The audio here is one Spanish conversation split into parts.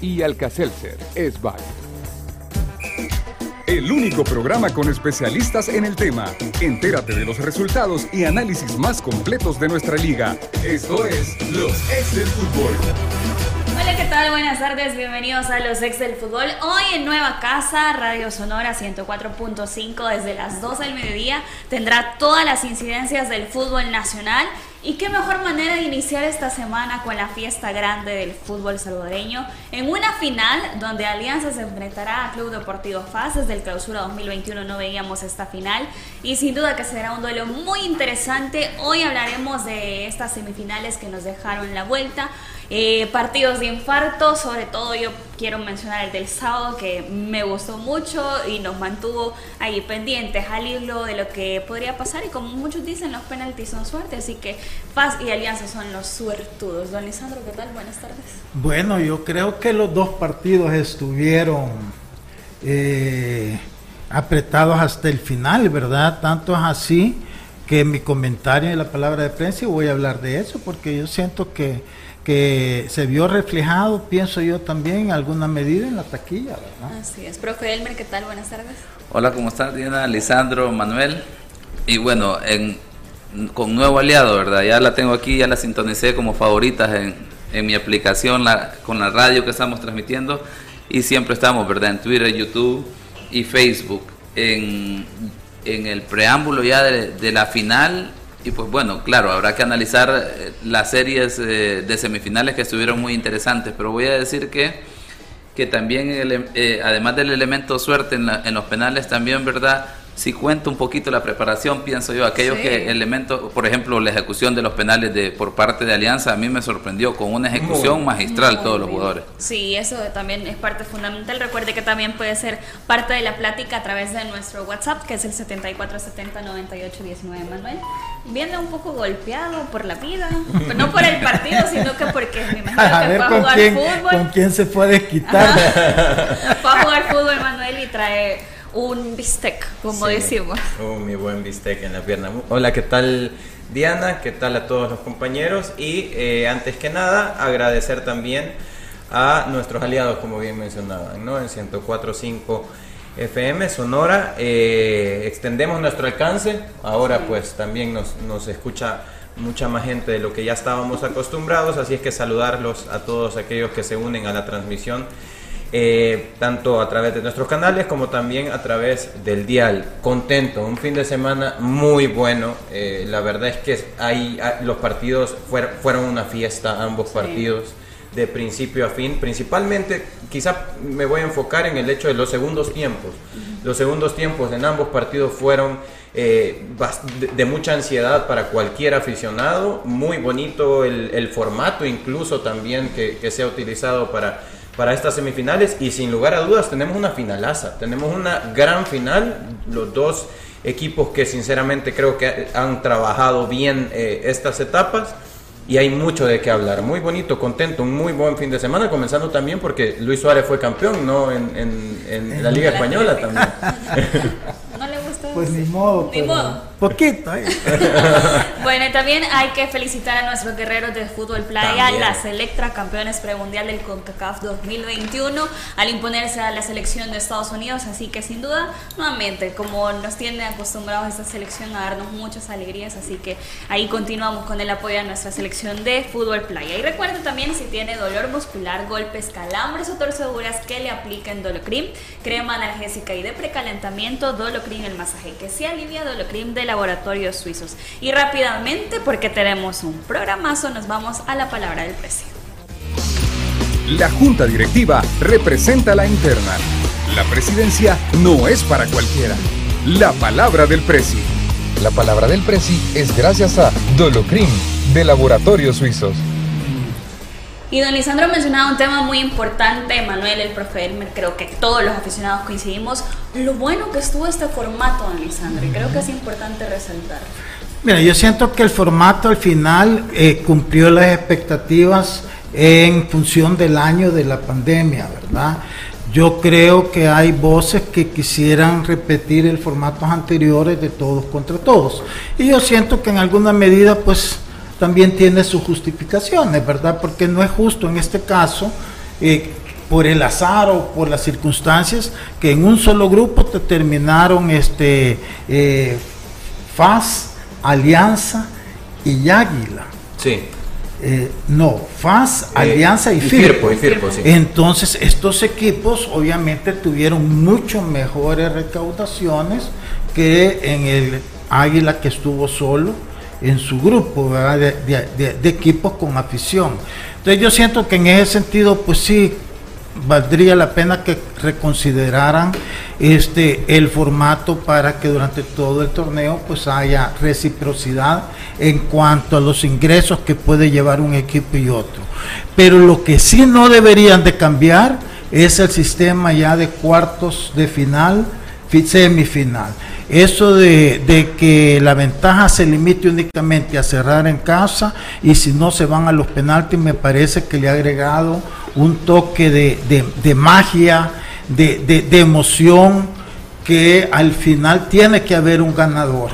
Y Alcacelser es válido. El único programa con especialistas en el tema. Entérate de los resultados y análisis más completos de nuestra liga. Esto es Los Ex del Fútbol. Hola, ¿qué tal? Buenas tardes, bienvenidos a los ex del fútbol. Hoy en Nueva Casa, Radio Sonora 104.5 desde las 12 del mediodía tendrá todas las incidencias del fútbol nacional y qué mejor manera de iniciar esta semana con la fiesta grande del fútbol salvadoreño en una final donde Alianza se enfrentará a Club Deportivo FAS. Desde el clausura 2021 no veíamos esta final y sin duda que será un duelo muy interesante. Hoy hablaremos de estas semifinales que nos dejaron la vuelta. Eh, partidos de infarto, sobre todo yo quiero mencionar el del sábado que me gustó mucho y nos mantuvo ahí pendientes al hilo de lo que podría pasar y como muchos dicen los penaltis son suerte, así que Paz y Alianza son los suertudos. Don Lisandro, ¿qué tal? Buenas tardes. Bueno, yo creo que los dos partidos estuvieron eh, apretados hasta el final, ¿verdad? Tanto es así que mi comentario en la palabra de prensa y voy a hablar de eso porque yo siento que que se vio reflejado, pienso yo también, en alguna medida en la taquilla. ¿verdad? Así es. Profe Elmer, ¿qué tal? Buenas tardes. Hola, ¿cómo estás, Diana? Lisandro, Manuel. Y bueno, en, con nuevo aliado, ¿verdad? Ya la tengo aquí, ya la sintonicé como favoritas en, en mi aplicación la, con la radio que estamos transmitiendo. Y siempre estamos, ¿verdad? En Twitter, YouTube y Facebook. En, en el preámbulo ya de, de la final y pues bueno, claro, habrá que analizar eh, las series eh, de semifinales que estuvieron muy interesantes, pero voy a decir que, que también, eh, además del elemento suerte en, en los penales, también, ¿verdad? Si cuenta un poquito la preparación, pienso yo, aquellos que elementos, por ejemplo, la ejecución de los penales de por parte de Alianza, a mí me sorprendió con una ejecución magistral todos los jugadores. Sí, eso también es parte fundamental. Recuerde que también puede ser parte de la plática a través de nuestro WhatsApp, que es el 74709819, Manuel. Viene un poco golpeado por la vida, pero no por el partido, sino que porque me imagino que fue a jugar fútbol. ¿Con quién se puede quitar? fue a jugar fútbol, Manuel, y trae un bistec, como decimos. Oh, mi buen bistec en la pierna. Hola, ¿qué tal Diana? ¿Qué tal a todos los compañeros? Y eh, antes que nada, agradecer también a nuestros aliados, como bien mencionaban, ¿no? En 104.5 FM Sonora. Eh, extendemos nuestro alcance. Ahora pues también nos, nos escucha mucha más gente de lo que ya estábamos acostumbrados, así es que saludarlos a todos aquellos que se unen a la transmisión eh, tanto a través de nuestros canales como también a través del dial. Contento, un fin de semana muy bueno. Eh, la verdad es que hay, los partidos fueron, fueron una fiesta, ambos partidos, de principio a fin. Principalmente, quizá me voy a enfocar en el hecho de los segundos tiempos. Los segundos tiempos en ambos partidos fueron eh, de, mucha ansiedad para cualquier aficionado. Muy bonito el, formato incluso también que, que se ha utilizado para para estas semifinales y sin lugar a dudas tenemos una finalaza, tenemos una gran final, los dos equipos que sinceramente creo que han trabajado bien eh, estas etapas y hay mucho de qué hablar. Muy bonito, contento, un muy buen fin de semana, comenzando también porque Luis Suárez fue campeón, ¿no? En, en la Liga Española también. Pues ni modo. Ni modo. Poquito, ¿eh? bueno, y también hay que felicitar a nuestros guerreros de fútbol playa, la Selectra, campeones premundial del CONCACAF 2021, al imponerse a la selección de Estados Unidos. Así que, sin duda, nuevamente, como nos tiene acostumbrados esta selección a darnos muchas alegrías, así que ahí continuamos con el apoyo a nuestra selección de fútbol playa. Y recuerden también si tiene dolor muscular, golpes, calambres o torceduras, que le apliquen Dolocrim, crema analgésica y de precalentamiento, Dolocrim el masaje que se alivia Dolocrim de laboratorios suizos. Y rápidamente, porque tenemos un programazo, nos vamos a la palabra del precio. La junta directiva representa la interna. La presidencia no es para cualquiera. La palabra del precio. La palabra del Presi es gracias a Dolocrim de Laboratorios Suizos. Y don Lisandro mencionaba un tema muy importante, Manuel, el profe Elmer, creo que todos los aficionados coincidimos, lo bueno que estuvo este formato, don Lisandro, y creo que es importante resaltar. Mira, yo siento que el formato al final eh, cumplió las expectativas en función del año de la pandemia, ¿verdad? Yo creo que hay voces que quisieran repetir el formato anteriores de todos contra todos. Y yo siento que en alguna medida, pues, también tiene sus justificaciones, ¿verdad? Porque no es justo en este caso, eh, por el azar o por las circunstancias, que en un solo grupo te terminaron este, eh, FAS, Alianza y Águila. Sí. Eh, no, FAS, Alianza y, Firpo. Entonces, estos equipos obviamente tuvieron mucho mejores recaudaciones que en el Águila que estuvo solo en su grupo de, equipos con afición. Entonces yo siento que en ese sentido, pues sí, valdría la pena que reconsideraran este el formato para que durante todo el torneo pues haya reciprocidad en cuanto a los ingresos que puede llevar un equipo y otro. Pero lo que sí no deberían de cambiar es el sistema ya de cuartos de final, semifinal. Eso de, que la ventaja se limite únicamente a cerrar en casa y si no se van a los penaltis, me parece que le ha agregado un toque de, magia, de, emoción, que al final tiene que haber un ganador.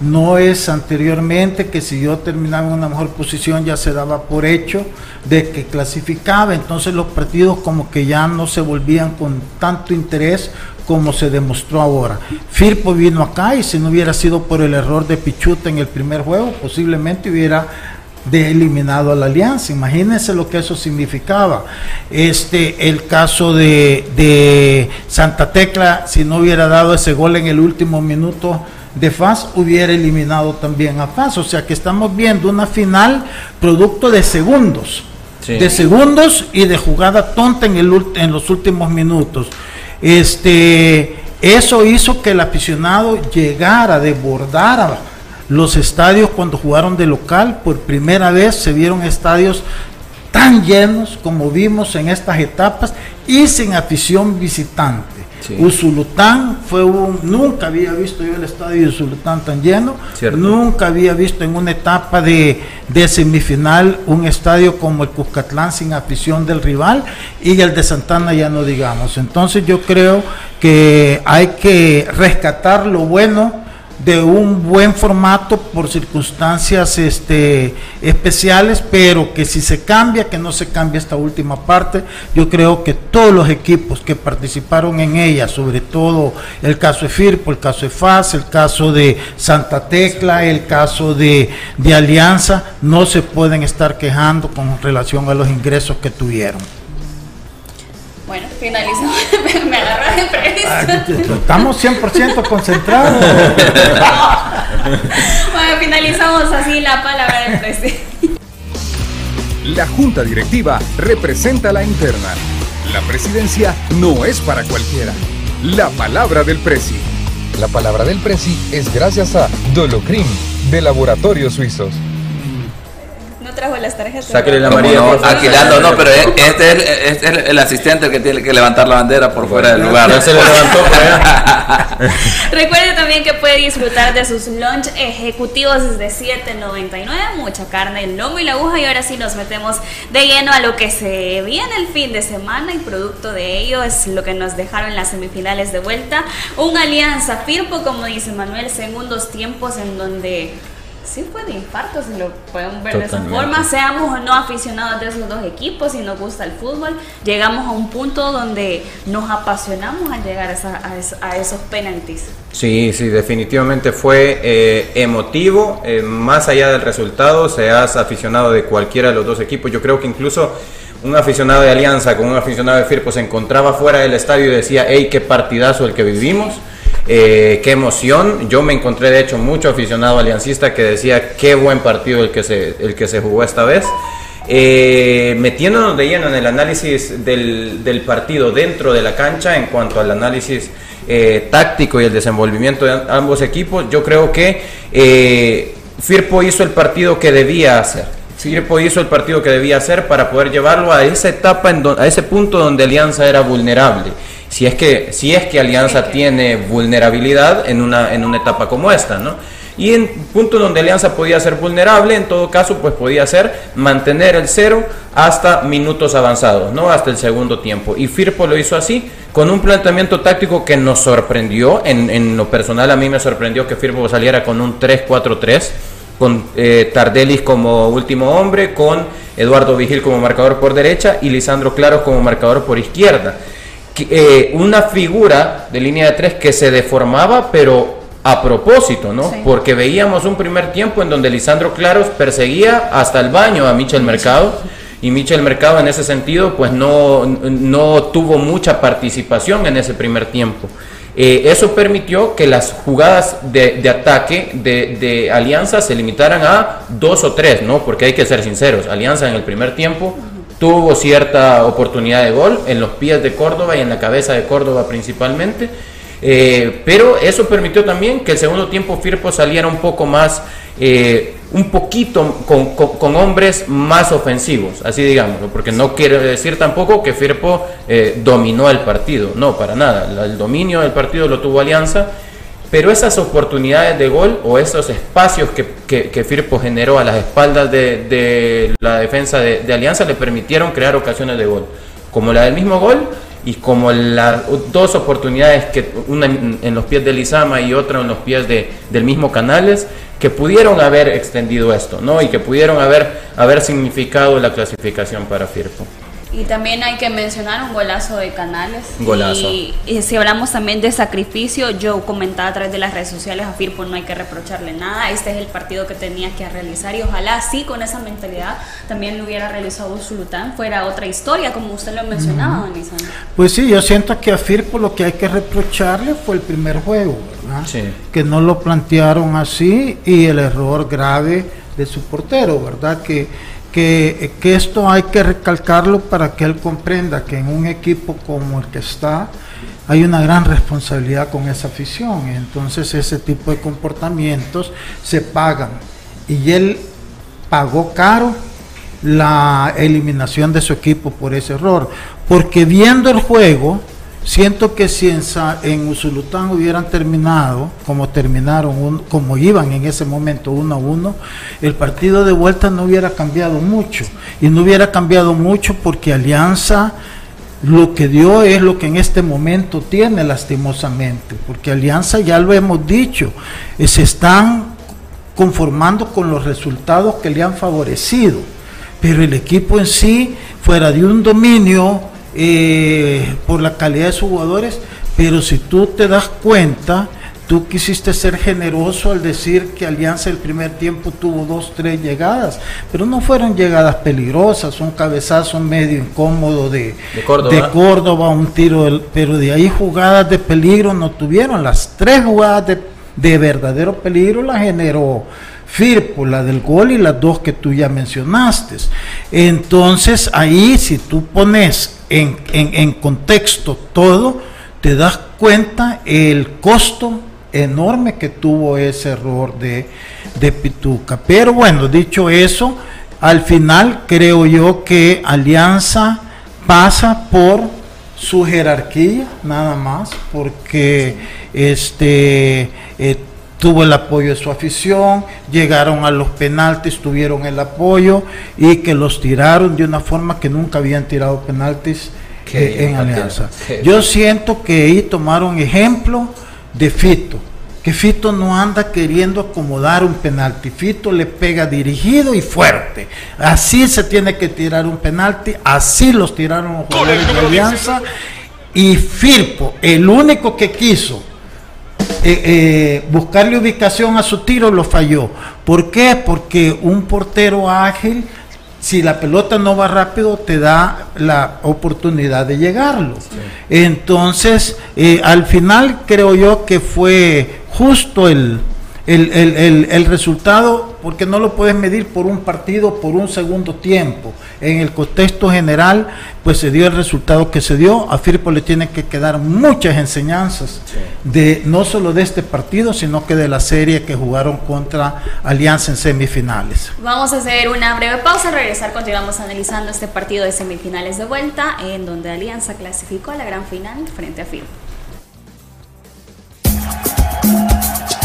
No es anteriormente que si yo terminaba en una mejor posición ya se daba por hecho de que clasificaba, entonces los partidos como que ya no se volvían con tanto interés como se demostró ahora. Firpo vino acá y si no hubiera sido por el error de Pichuta en el primer juego, posiblemente hubiera eliminado a la alianza. Imagínense lo que eso significaba. Este, el caso de, de, Santa Tecla, si no hubiera dado ese gol en el último minuto de FAS, hubiera eliminado también a FAS. O sea que estamos viendo una final producto de segundos. De segundos y de jugada tonta en, el, en los últimos minutos. Este, eso hizo que el aficionado llegara, a desbordara los estadios cuando jugaron de local. Por primera vez se vieron estadios tan llenos como vimos en estas etapas y sin afición visitante. Usulután fue un, nunca había visto yo el estadio de Usulután tan lleno, nunca había visto en una etapa de, de, semifinal un estadio como el Cuscatlán sin afición del rival y el de Santana ya no digamos. Entonces yo creo que hay que rescatar lo bueno de un buen formato por circunstancias este, especiales, pero que si se cambia, que no se cambie esta última parte, yo creo que todos los equipos que participaron en ella, sobre todo el caso de Firpo, el caso de FAS, el caso de Santa Tecla, el caso de, de Alianza, no se pueden estar quejando con relación a los ingresos que tuvieron. Bueno, finalizamos. Me agarró de imprevisto. Estamos 100% concentrados. bueno, finalizamos así la palabra del presidente. La junta directiva representa la interna. La presidencia no es para cualquiera. La palabra del presi. La palabra del presi es gracias a Dolocrim de Laboratorios Suizos trajo las tarjetas. Sáquele la María. No, alquilando, no, pero este es, el, asistente que tiene que levantar la bandera por fuera del lugar. se levantó Recuerde también que puede disfrutar de sus lunch ejecutivos desde 7.99, mucha carne, el lomo y la aguja. Y ahora sí nos metemos de lleno a lo que se viene el fin de semana y producto de ello es lo que nos dejaron las semifinales de vuelta. Un alianza Firpo, como dice Manuel, segundos tiempos en donde sí fue de infarto, si lo pueden ver de esa forma, seamos o no aficionados de esos dos equipos, si nos gusta el fútbol, llegamos a un punto donde nos apasionamos al llegar a, esos penaltis. Sí, sí, definitivamente fue eh, emotivo, eh, más allá del resultado, seas aficionado de cualquiera de los dos equipos, yo creo que incluso un aficionado de Alianza con un aficionado de Firpo se encontraba fuera del estadio y decía, hey, qué partidazo el que vivimos. Eh, qué emoción. Yo me encontré de hecho mucho aficionado aliancista que decía qué buen partido el que se, el que se jugó esta vez. Eh, metiéndonos de lleno en el análisis del, partido dentro de la cancha en cuanto al análisis eh, táctico y el desenvolvimiento de ambos equipos, yo creo que Firpo hizo el partido que debía hacer. Firpo hizo el partido que debía hacer para poder llevarlo a esa etapa, a ese punto donde Alianza era vulnerable. Si es que, si es que Alianza tiene vulnerabilidad en una, en una etapa como esta, ¿no? Y en punto donde Alianza podía ser vulnerable, en todo caso, pues podía ser mantener el cero hasta minutos avanzados, ¿no? Hasta el segundo tiempo. Y Firpo lo hizo así, con un planteamiento táctico que nos sorprendió. En, en lo personal, a mí me sorprendió que Firpo saliera con un 3-4-3 con eh, Tardelis como último hombre, con Eduardo Vigil como marcador por derecha y Lisandro Claros como marcador por izquierda. Eh, una figura de línea de tres que se deformaba, pero a propósito, ¿no? Porque veíamos un primer tiempo en donde Lisandro Claros perseguía hasta el baño a Michel Mercado y Michel Mercado en ese sentido pues no, no tuvo mucha participación en ese primer tiempo. Eh, eso permitió que las jugadas de, ataque de, Alianza se limitaran a dos o tres, ¿no? Porque hay que ser sinceros, Alianza en el primer tiempo tuvo cierta oportunidad de gol en los pies de Córdoba y en la cabeza de Córdoba principalmente, eh, pero eso permitió también que el segundo tiempo Firpo saliera un poco más eh, un poquito con, hombres más ofensivos, así digamos, porque no quiere decir tampoco que Firpo eh, dominó el partido, no, para nada, el dominio del partido lo tuvo Alianza, pero esas oportunidades de gol o esos espacios que, Firpo generó a las espaldas de, la defensa de, Alianza le permitieron crear ocasiones de gol, como la del mismo gol y como las dos oportunidades, que una en, los pies de Lizama y otra en los pies de, del mismo Canales, que pudieron haber extendido esto, ¿no? Y que pudieron haber, haber significado la clasificación para Firpo. Y también hay que mencionar un golazo de Canales. Golazo. Y, si hablamos también de sacrificio, yo comentaba a través de las redes sociales a Firpo no hay que reprocharle nada. Este es el partido que tenía que realizar y ojalá sí con esa mentalidad también lo hubiera realizado Zulután. Fuera otra historia, como usted lo mencionaba, uh Pues sí, yo siento que a Firpo lo que hay que reprocharle fue el primer juego, ¿verdad? Sí. Que no lo plantearon así y el error grave de su portero, ¿verdad? Que que, esto hay que recalcarlo para que él comprenda que en un equipo como el que está hay una gran responsabilidad con esa afición. Entonces ese tipo de comportamientos se pagan. Y él pagó caro la eliminación de su equipo por ese error. Porque viendo el juego, Siento que si en, Usulután hubieran terminado como terminaron, como iban en ese momento uno a uno, el partido de vuelta no hubiera cambiado mucho. Y no hubiera cambiado mucho porque Alianza lo que dio es lo que en este momento tiene lastimosamente. Porque Alianza, ya lo hemos dicho, eh, se están conformando con los resultados que le han favorecido. Pero el equipo en sí, fuera de un dominio eh, por la calidad de sus jugadores, pero si tú te das cuenta, tú quisiste ser generoso al decir que Alianza el primer tiempo tuvo dos, tres llegadas, pero no fueron llegadas peligrosas, un cabezazo medio incómodo de, Córdoba. un tiro, pero de ahí jugadas de peligro no tuvieron, las tres jugadas de, de verdadero peligro las generó Firpo, la del gol y las dos que tú ya mencionaste. Entonces ahí si tú pones en, contexto todo, te das cuenta el costo enorme que tuvo ese error de, de Pituca. Pero bueno, dicho eso, al final creo yo que Alianza pasa por su jerarquía, nada más, porque este eh, tuvo el apoyo de su afición, llegaron a los penaltis, tuvieron el apoyo y que los tiraron de una forma que nunca habían tirado penaltis eh, en Alianza. Yo siento que ahí tomaron ejemplo de Fito, que Fito no anda queriendo acomodar un penalti, Fito le pega dirigido y fuerte. Así se tiene que tirar un penalti, así los tiraron los jugadores de Alianza. Y Firpo, el único que quiso eh, eh, buscarle ubicación a su tiro lo falló. ¿Por qué? Porque un portero ágil, si la pelota no va rápido, te da la oportunidad de llegarlo. Entonces, eh, al final creo yo que fue justo el, el, el, el resultado porque no lo puedes medir por un partido, por un segundo tiempo. En el contexto general, pues se dio el resultado que se dio. A Firpo le tienen que quedar muchas enseñanzas, de no solo de este partido, sino que de la serie que jugaron contra Alianza en semifinales. Vamos a hacer una breve pausa, regresar, continuamos analizando este partido de semifinales de vuelta, en donde Alianza clasificó a la gran final frente a Firpo.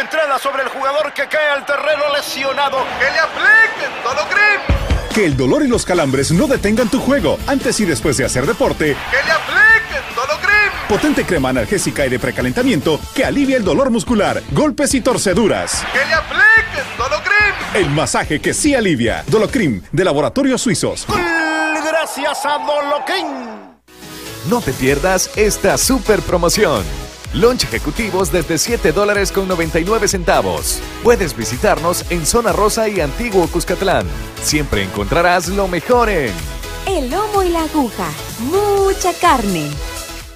Entrada sobre el jugador que cae al terreno lesionado. Que le apliquen Dolocrim. Que el dolor y los calambres no detengan tu juego antes y después de hacer deporte. Que le apliquen Dolocrim. Potente crema analgésica y de precalentamiento que alivia el dolor muscular, golpes y torceduras. Que le apliquen Dolocrim. El masaje que sí alivia. Dolocrim, de Laboratorios Suizos. Gracias a Dolocrim. No te pierdas esta super promoción. Lunch ejecutivos desde 7 dólares con 99 centavos. Puedes visitarnos en Zona Rosa y Antiguo Cuscatlán. Siempre encontrarás lo mejor en El lomo y la aguja. Mucha carne.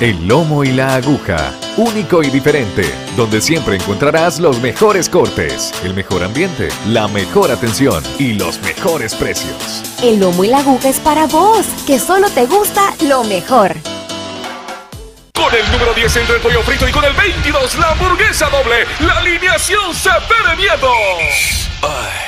El lomo y la aguja, único y diferente, donde siempre encontrarás los mejores cortes, el mejor ambiente, la mejor atención y los mejores precios. El lomo y la aguja es para vos, que solo te gusta lo mejor. Con el número 10 entre el pollo frito y con el 22 la hamburguesa doble. La alineación se pere miedo.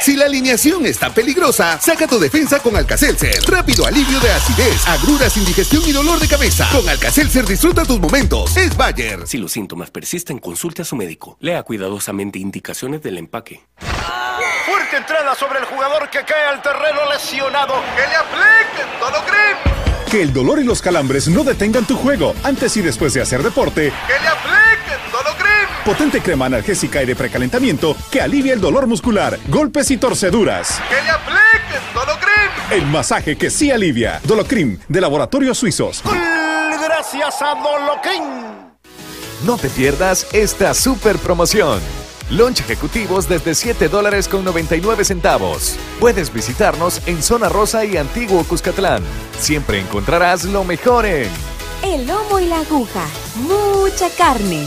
Si la alineación está peligrosa, saca tu defensa con Alcacelser. Rápido alivio de acidez, agruras, indigestión y dolor de cabeza. Con Alcacelser disfruta tus momentos. Es Bayer. Si los síntomas persisten, consulte a su médico. Lea cuidadosamente indicaciones del empaque. Fuerte entrada sobre el jugador que cae al terreno lesionado. Que le apliquen Dolocrim. Que el dolor y los calambres no detengan tu juego antes y después de hacer deporte. Que le apliquen. Potente crema analgésica y de precalentamiento que alivia el dolor muscular, golpes y torceduras. Que le apliquen Dolocrim. El masaje que sí alivia. Dolocrim, de Laboratorios Suizos. Gracias a Dolocrim. No te pierdas esta super promoción. Lunch ejecutivos desde 7 dólares con 99 centavos. Puedes visitarnos en Zona Rosa y Antiguo Cuscatlán. Siempre encontrarás lo mejor en El lomo y la aguja. Mucha carne.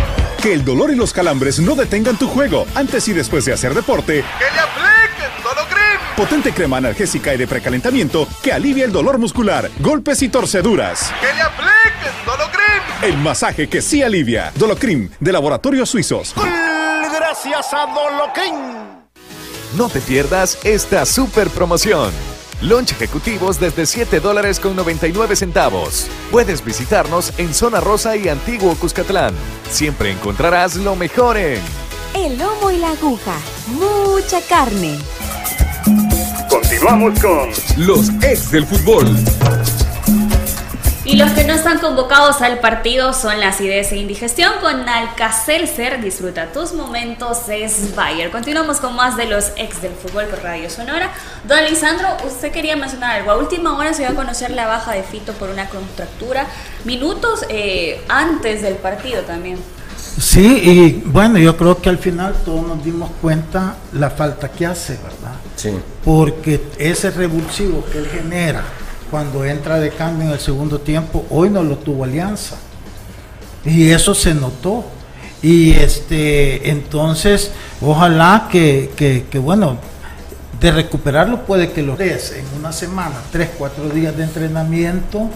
Que el dolor y los calambres no detengan tu juego antes y después de hacer deporte. Que le apliquen Dolocrim. Potente crema analgésica y de precalentamiento que alivia el dolor muscular, golpes y torceduras. Que le apliquen Dolocrim. El masaje que sí alivia. Dolocrim, de Laboratorios Suizos. Gracias a Dolocrim. No te pierdas esta super promoción. Lunch ejecutivos desde 7 dólares con 99 centavos. Puedes visitarnos en Zona Rosa y Antiguo Cuscatlán. Siempre encontrarás lo mejor en El lomo y la aguja. Mucha carne. Continuamos con los ex del fútbol. Y los que no están convocados al partido son la acidez e indigestión con Alcacelser. Disfruta tus momentos, es Bayer. Continuamos con más de los ex del fútbol por Radio Sonora. Don Lisandro, usted quería mencionar algo. A última hora se iba a conocer la baja de Fito por una contractura. Minutos eh, antes del partido también. Sí, y bueno, yo creo que al final todos nos dimos cuenta la falta que hace, ¿verdad? Sí. Porque ese revulsivo que él genera cuando entra de cambio en el segundo tiempo, hoy no lo tuvo Alianza. Y eso se notó. Y este, entonces, ojalá que, que, bueno, de recuperarlo puede que lo des en una semana, tres, cuatro días de entrenamiento,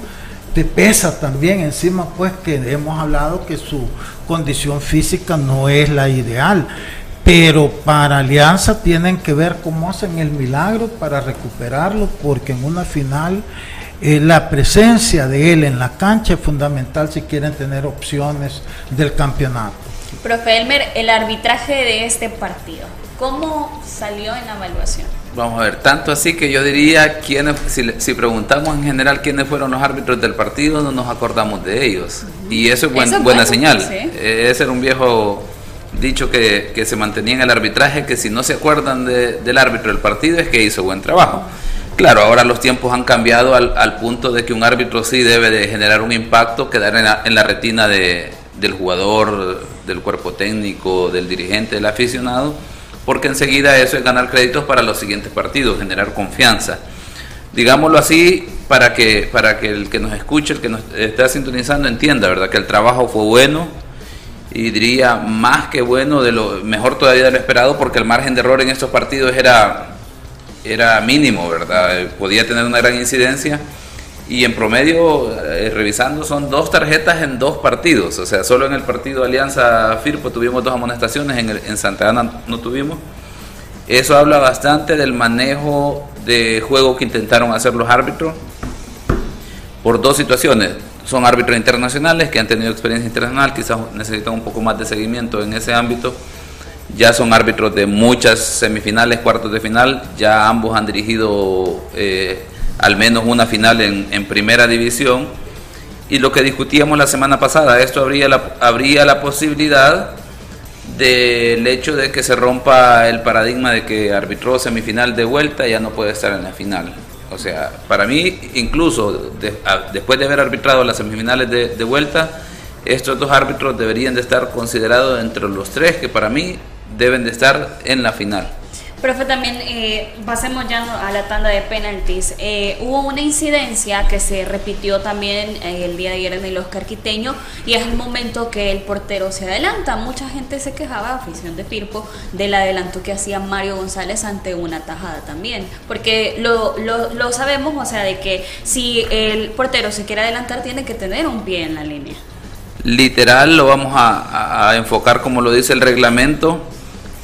te pesa también encima pues que hemos hablado que su condición física no es la ideal pero para Alianza tienen que ver cómo hacen el milagro para recuperarlo, porque en una final eh, la presencia de él en la cancha es fundamental si quieren tener opciones del campeonato. Profe Elmer, el arbitraje de este partido, ¿cómo salió en la evaluación? Vamos a ver, tanto así que yo diría, quiénes, si, preguntamos en general quiénes fueron los árbitros del partido, no nos acordamos de ellos. Y eso es, buena señal. Eh, ese era un viejo dicho que, que, se mantenía en el arbitraje, que si no se acuerdan del árbitro del partido es que hizo buen trabajo. Claro, ahora los tiempos han cambiado al, al punto de que un árbitro sí debe de generar un impacto, quedar en la, en la retina de, del jugador, del cuerpo técnico, del dirigente, del aficionado, porque enseguida eso es ganar créditos para los siguientes partidos, generar confianza. Digámoslo así, para que, para que el que nos escuche, el que nos está sintonizando, entienda, ¿verdad? Que el trabajo fue bueno, y diría más que bueno, de lo mejor todavía de lo esperado, porque el margen de error en estos partidos era, era mínimo, ¿verdad? Podía tener una gran incidencia. Y en promedio, eh, revisando, son dos tarjetas en dos partidos. O sea, solo en el partido Alianza Firpo tuvimos dos amonestaciones, en, en Santa Ana no tuvimos. Eso habla bastante del manejo de juego que intentaron hacer los árbitros por dos situaciones son árbitros internacionales que han tenido experiencia internacional, quizás necesitan un poco más de seguimiento en ese ámbito. Ya son árbitros de muchas semifinales, cuartos de final, ya ambos han dirigido eh, al menos una final en, primera división. Y lo que discutíamos la semana pasada, esto habría la, habría la posibilidad del hecho de que se rompa el paradigma de que arbitró semifinal de vuelta ya no puede estar en la final. O sea, para mí, incluso después de haber arbitrado las semifinales de, de vuelta, estos dos árbitros deberían de estar considerados entre los tres que para mí deben de estar en la final. Profe, también eh, pasemos ya a la tanda de penaltis. Eh, hubo una incidencia que se repitió también eh, el día de ayer en el Oscar Quiteño y es el momento que el portero se adelanta. Mucha gente se quejaba, afición de Firpo, del adelanto que hacía Mario González ante una tajada también. Porque lo, lo, lo sabemos, o sea, de que si el portero se quiere adelantar, tiene que tener un pie en la línea. Literal, lo vamos a, a enfocar como lo dice el reglamento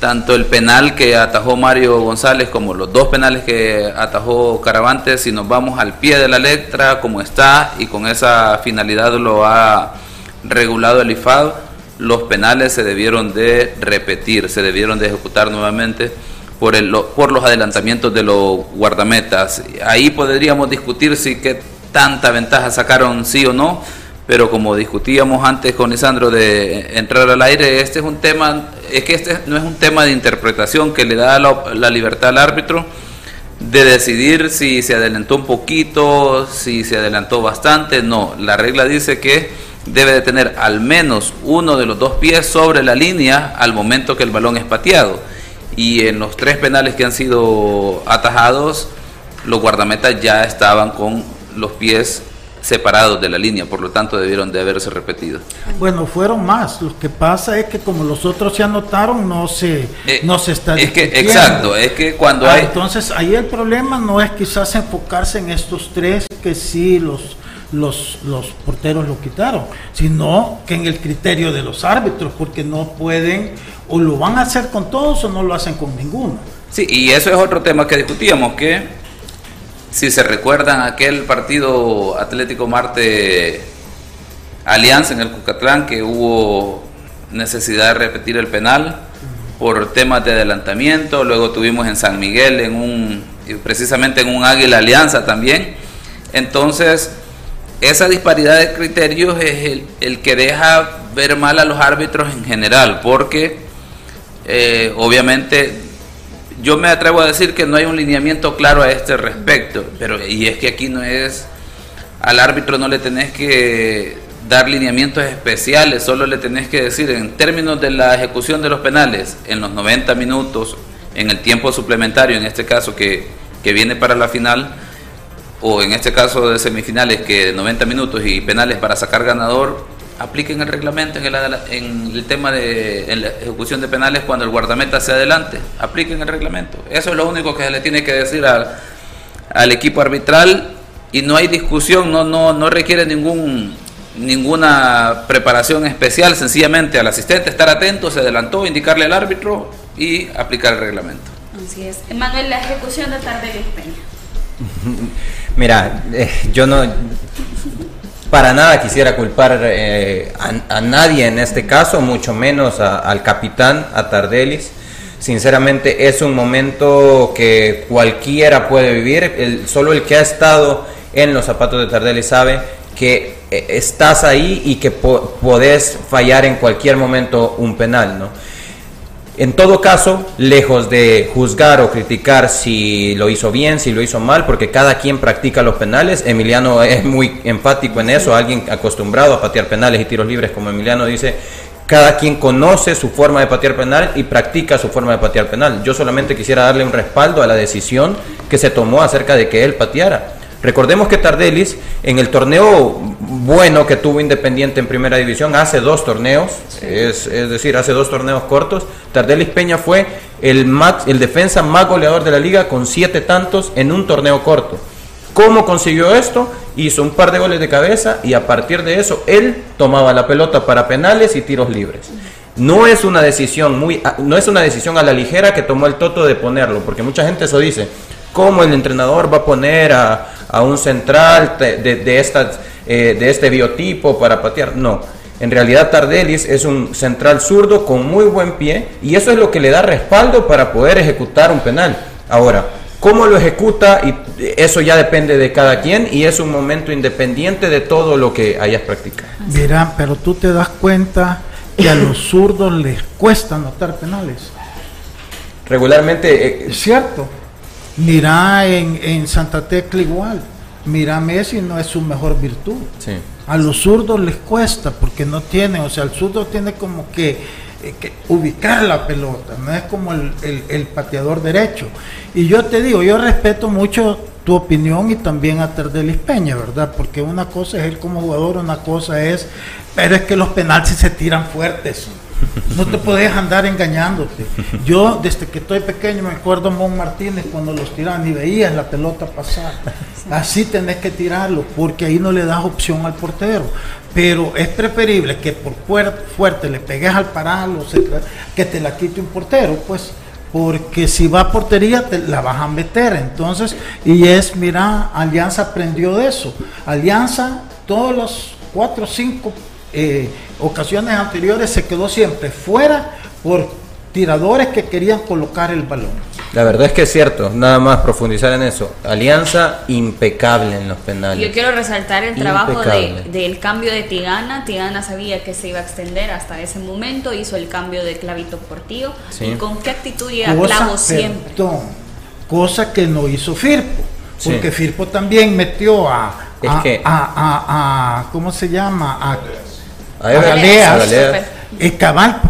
tanto el penal que atajó Mario González como los dos penales que atajó Caravantes, si nos vamos al pie de la letra, como está, y con esa finalidad lo ha regulado el IFAD, los penales se debieron de repetir, se debieron de ejecutar nuevamente por, por los adelantamientos de los guardametas. Ahí podríamos discutir si qué tanta ventaja sacaron sí o no, pero como discutíamos antes con Lisandro de entrar al aire, este es un tema, es que este no es un tema de interpretación que le da la, libertad al árbitro de decidir si se adelantó un poquito, si se adelantó bastante, no, la regla dice que debe de tener al menos uno de los dos pies sobre la línea al momento que el balón es pateado. Y en los tres penales que han sido atajados, los guardametas ya estaban con los pies separados de la línea, por lo tanto debieron de haberse repetido. Bueno, fueron más. Lo que pasa es que como los otros se anotaron, no se, eh, no se está es que Exacto, es que cuando ah, hay... Entonces ahí el problema no es quizás enfocarse en estos tres que sí los, los, los porteros lo quitaron, sino que en el criterio de los árbitros, porque no pueden, o lo van a hacer con todos o no lo hacen con ninguno. Sí, y eso es otro tema que discutíamos, que si se recuerdan aquel partido Atlético Marte Alianza en el Cucatlán que hubo necesidad de repetir el penal por temas de adelantamiento, luego tuvimos en San Miguel en un precisamente en un Águila Alianza también. Entonces, esa disparidad de criterios es el, que deja ver mal a los árbitros en general, porque eh, obviamente yo me atrevo a decir que no hay un lineamiento claro a este respecto, pero y es que aquí no es al árbitro no le tenés que dar lineamientos especiales, solo le tenés que decir en términos de la ejecución de los penales en los 90 minutos, en el tiempo suplementario, en este caso que, que viene para la final, o en este caso de semifinales que 90 minutos y penales para sacar ganador, apliquen el reglamento en el, en el tema de en la ejecución de penales cuando el guardameta se adelante, apliquen el reglamento. Eso es lo único que se le tiene que decir al, al equipo arbitral y no hay discusión, no, no, no requiere ningún ninguna preparación especial, sencillamente al asistente estar atento, se adelantó, indicarle al árbitro y aplicar el reglamento. Así es. Manuel, la ejecución de Tardelli Peña. Mira, eh, yo no para nada quisiera culpar eh, a, nadie en este caso, mucho menos a, al capitán, a Tardelis. Sinceramente es un momento que cualquiera puede vivir, solo el que ha estado en los zapatos de Tardelis sabe que eh, estás ahí y que po podés fallar en cualquier momento un penal, ¿no? En todo caso, lejos de juzgar o criticar si lo hizo bien, si lo hizo mal, porque cada quien practica los penales, Emiliano es muy enfático en eso, alguien acostumbrado a patear penales y tiros libres como Emiliano dice, cada quien conoce su forma de patear penal y practica su forma de patear penal. Yo solamente quisiera darle un respaldo a la decisión que se tomó acerca de que él pateara. Recordemos que Tardelis, en el torneo bueno que tuvo Independiente en Primera División, hace dos torneos, sí. es, es, decir, hace dos torneos cortos, Tardelis Peña fue el, el defensa más goleador de la liga con siete tantos en un torneo corto. ¿Cómo consiguió esto? Hizo un par de goles de cabeza y a partir de eso él tomaba la pelota para penales y tiros libres. No es una decisión muy, no es una decisión a la ligera que tomó el Toto de ponerlo, porque mucha gente eso dice. ¿Cómo el entrenador va a poner a, a un central de, de, de, estas, eh, de este biotipo para patear? No. En realidad Tardelis es un central zurdo con muy buen pie y eso es lo que le da respaldo para poder ejecutar un penal. Ahora, ¿cómo lo ejecuta? Y eso ya depende de cada quien y es un momento independiente de todo lo que hayas practicado. Mira, pero tú te das cuenta que a los zurdos les cuesta anotar penales. Regularmente... Eh, cierto. Mira en, en, Santa Tecla igual. Mira Messi no es su mejor virtud. Sí. A los zurdos les cuesta porque no tienen, o sea, el zurdo tiene como que, eh, que ubicar la pelota, no es como el, el, el, pateador derecho. Y yo te digo, yo respeto mucho tu opinión y también a Terdelis Peña, ¿verdad? Porque una cosa es él como jugador, una cosa es, pero es que los penales se tiran fuertes. No te puedes andar engañándote. Yo, desde que estoy pequeño, me acuerdo a Mon Martínez cuando los tiraban y veías la pelota pasar. Así tenés que tirarlo, porque ahí no le das opción al portero. Pero es preferible que por fuerte le pegues al paralo, que te la quite un portero, pues porque si va a portería te la vas a meter entonces y es mira Alianza aprendió de eso Alianza todos los cuatro o cinco eh, ocasiones anteriores se quedó siempre fuera por tiradores que querían colocar el balón. La verdad es que es cierto, nada más profundizar en eso. Alianza impecable en los penales. Yo quiero resaltar el trabajo de, del cambio de Tigana. Tigana sabía que se iba a extender hasta ese momento, hizo el cambio de Clavito Portillo. Sí. ¿Y con qué actitud y clavo siempre? Perdón, cosa que no hizo Firpo, porque sí. Firpo también metió a, es a, que, a, a, a, ¿cómo se llama? A, a Galeas. Eh, cabal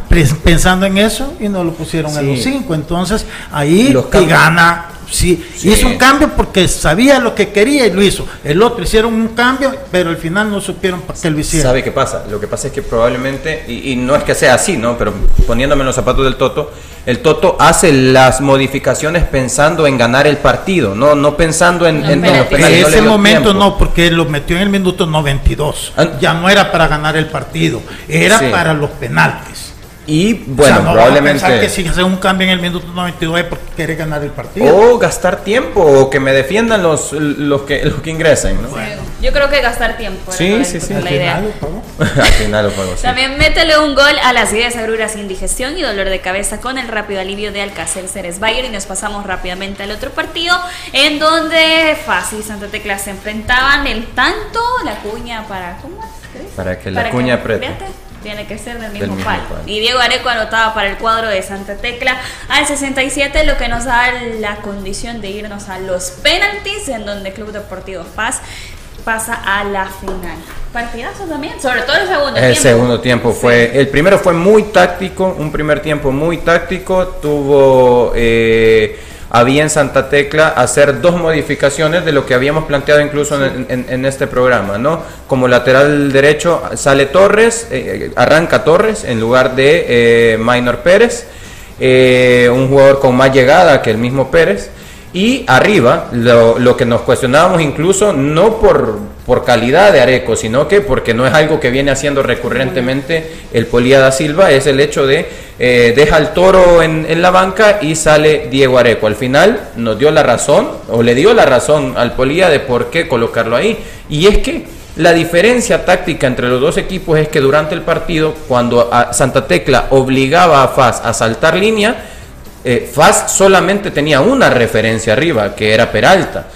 pensando en eso y no lo pusieron sí. en los cinco. Entonces ahí Los que gana, sí, sí, hizo un cambio porque sabía lo que quería y lo hizo. El otro hicieron un cambio, pero al final no supieron para qué lo hicieron. ¿Sabe qué pasa? Lo que pasa es que probablemente, y, y, no es que sea así, ¿no? Pero poniéndome en los zapatos del Toto, el Toto hace las modificaciones pensando en ganar el partido, no, no pensando en, No, en, los penales. En ese momento tiempo. no, porque lo metió en el minuto 92. Ah. Ya no era para ganar el partido, era Sí. para los penaltis. Y O bueno, sea, no probablemente... Vamos a pensar que si hace un cambio en el minuto 92 es porque quiere ganar el partido. O gastar tiempo, o que me defiendan los, los, que, los que ingresen, ¿no? Yo creo que gastar tiempo. Sí, sí, sí. La idea. Al final lo pago, sí. También métele un gol a las ideas agruras, indigestión y dolor de cabeza con el rápido alivio de Alcácer Ceres Bayer. Y nos pasamos rápidamente al otro partido, en donde Fácil y Santa Tecla se enfrentaban el tanto, la cuña para. ¿Cómo es? Para que la Para cuña que- apriete. fíjate, Tiene que ser del Del mismo, mismo palo. palo. Y Diego Areco anotaba para el cuadro de Santa Tecla al 67, lo que nos da la condición de irnos a los penaltis, en donde Club Deportivo Paz pasa a la final. Partidazo también, sobre todo el segundo El tiempo. segundo tiempo fue, el primero fue muy táctico, un primer tiempo muy táctico, tuvo eh, a bien Santa Tecla hacer dos modificaciones de lo que habíamos planteado incluso en, en- en este programa, ¿no? Como lateral derecho sale Torres, eh, arranca Torres en lugar de eh, Minor Pérez, eh, un jugador con más llegada que el mismo Pérez. Y arriba, lo, lo que nos cuestionábamos incluso, no por, por calidad de Areco, sino que porque no es algo que viene haciendo recurrentemente el Polía da Silva, es el hecho de eh, deja el toro en, en la banca y sale Diego Areco. Al final nos dio la razón, o le dio la razón al Polía de por qué colocarlo ahí. Y es que la diferencia táctica entre los dos equipos es que durante el partido, cuando a Santa Tecla obligaba a Faz a saltar línea, eh, Faz solamente tenía una referencia arriba, que era Peralta.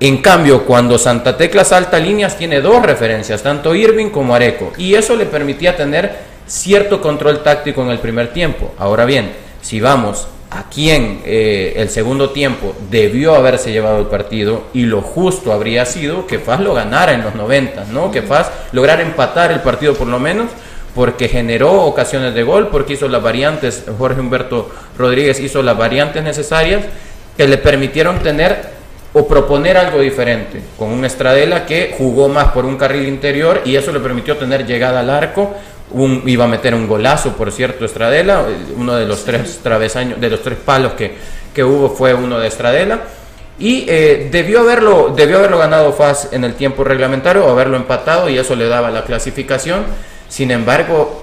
En cambio, cuando Santa Tecla salta líneas, tiene dos referencias, tanto Irving como Areco. Y eso le permitía tener cierto control táctico en el primer tiempo. Ahora bien, si vamos a quien eh, el segundo tiempo debió haberse llevado el partido y lo justo habría sido que Faz lo ganara en los 90, ¿no? Que Faz lograra empatar el partido por lo menos porque generó ocasiones de gol, porque hizo las variantes, Jorge Humberto Rodríguez hizo las variantes necesarias que le permitieron tener o proponer algo diferente, con un Estradela que jugó más por un carril interior y eso le permitió tener llegada al arco, un, iba a meter un golazo, por cierto, Estradela, uno de los tres travesaños, de los tres palos que, que hubo fue uno de Estradela. Y eh, debió, haberlo, debió haberlo ganado Faz en el tiempo reglamentario o haberlo empatado y eso le daba la clasificación. Sin embargo,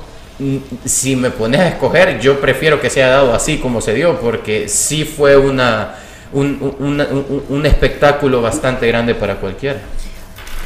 si me pones a escoger, yo prefiero que se haya dado así como se dio, porque sí fue una, un, un- un espectáculo bastante grande para cualquiera.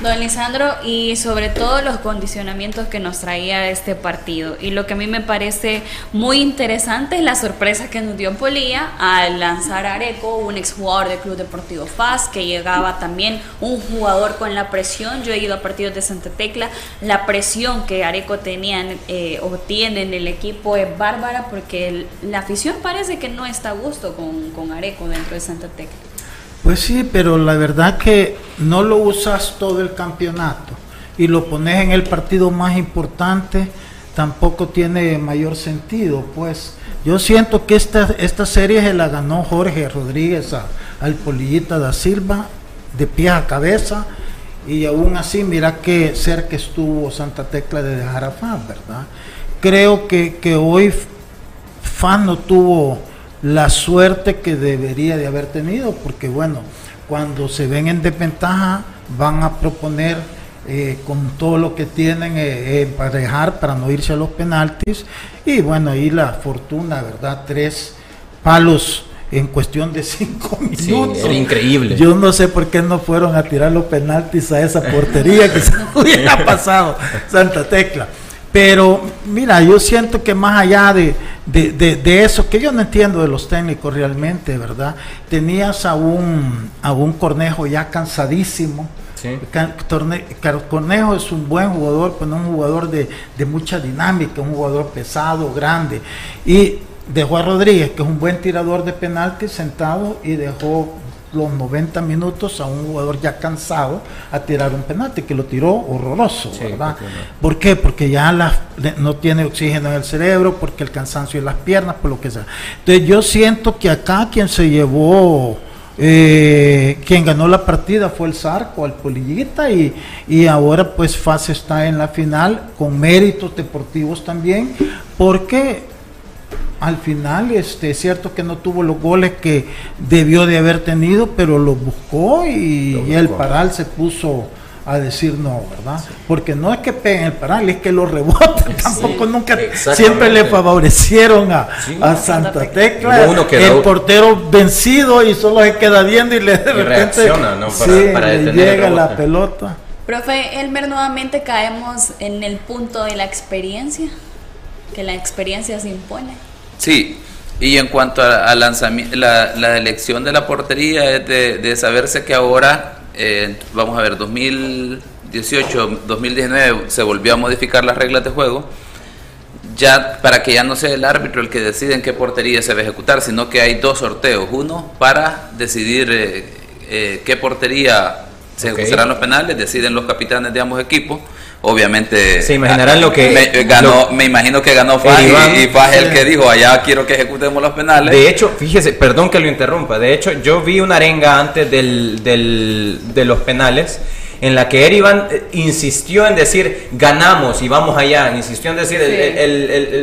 Don Lisandro, y sobre todo los condicionamientos que nos traía este partido. Y lo que a mí me parece muy interesante es la sorpresa que nos dio Polía al lanzar a Areco, un exjugador del Club Deportivo Faz, que llegaba también un jugador con la presión. Yo he ido a partidos de Santa Tecla, la presión que Areco tenían eh, o tiene en el equipo es bárbara porque la afición parece que no está a gusto con Areco dentro de Santa Tecla. Pues sí, pero la verdad que no lo usas todo el campeonato y lo pones en el partido más importante, tampoco tiene mayor sentido. Pues yo siento que esta, esta serie se la ganó Jorge Rodríguez al Polillita da Silva de pie a cabeza y aún así mira que cerca estuvo Santa Tecla de dejar a Faz, ¿verdad? Creo que, que hoy Fan no tuvo la suerte que debería de haber tenido, porque bueno, cuando se ven en desventaja van a proponer eh, con todo lo que tienen eh, emparejar para no irse a los penaltis y bueno, ahí la fortuna, ¿verdad? Tres palos en cuestión de cinco Sí, minutos. era increíble. Yo no sé por qué no fueron a tirar los penaltis a esa portería que se hubiera pasado Santa Tecla. Pero mira, yo siento que más allá de, de, de- de eso, que yo no entiendo de los técnicos realmente, ¿verdad? Tenías a un, a un Cornejo ya cansadísimo. Sí. Cornejo es un buen jugador, pero no un jugador de, de mucha dinámica, un jugador pesado, grande. Y dejó a Rodríguez, que es un buen tirador de penaltis, sentado y dejó los 90 minutos a un jugador ya cansado a tirar un penalti, que lo tiró horroroso, Sí, ¿verdad? ¿Por qué? Porque ya la- no tiene oxígeno en el cerebro, porque el cansancio en las piernas, por lo que sea. Entonces yo siento que acá quien se llevó, eh, quien ganó la partida fue el Zarco, el Polillita, y, y ahora pues Faz está en la final con méritos deportivos también, porque al final este, es cierto que no tuvo los goles que debió de haber tenido, pero los buscó y, Lo y el buscó. Paral se puso a decir no, ¿verdad? Porque no es que peguen el penal, es que lo rebotan. Tampoco nunca, siempre le favorecieron a, a Santa Tecla. el portero vencido y solo se queda viendo y le de repente ¿no? para, le llega la pelota. Profe Elmer, nuevamente caemos en el punto de la experiencia, que la experiencia se impone. Sí, y en cuanto a, lanzamiento, la, elección de la portería es de, saberse que ahora, eh, vamos a ver, 2018, 2019 se volvió a modificar las reglas de juego, ya para que ya no sea el árbitro el que decide en qué portería se va a ejecutar, sino que hay dos sorteos, uno para decidir eh, eh, qué portería se ejecutarán los penales, deciden los capitanes de ambos equipos obviamente se imaginarán lo que me, ganó me imagino que ganó Faj y, Faj es el que dijo allá quiero que ejecutemos los penales de hecho fíjese perdón que lo interrumpa de hecho yo vi una arenga antes del, del, de los penales en la que Erivan eh, insistió en decir ganamos y vamos allá, insistió en decir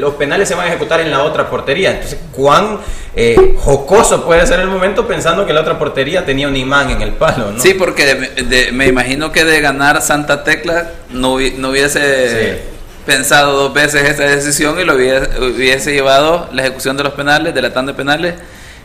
los penales se van a ejecutar en la otra portería. Entonces, cuán eh, jocoso puede ser el momento pensando que la otra portería tenía un imán en el palo. ¿no? Sí, porque me imagino que de ganar Santa Tecla no, no hubiese pensado dos veces esa decisión y lo hubiese, hubiese llevado la ejecución de los penales, de la tanda de penales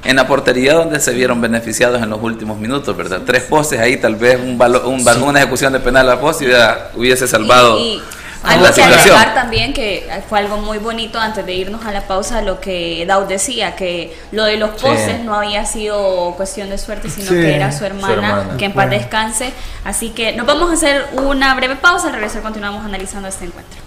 en la portería donde se vieron beneficiados en los últimos minutos, ¿verdad? Tres postes ahí, tal vez un, un, una ejecución de penal a poste hubiese salvado. Y, algo que agregar también que fue algo muy bonito antes de irnos a la pausa lo que Daud decía que lo de los postes no había sido cuestión de suerte sino que era su hermana, que en paz descanse. Así que nos vamos a hacer una breve pausa al regresar continuamos analizando este encuentro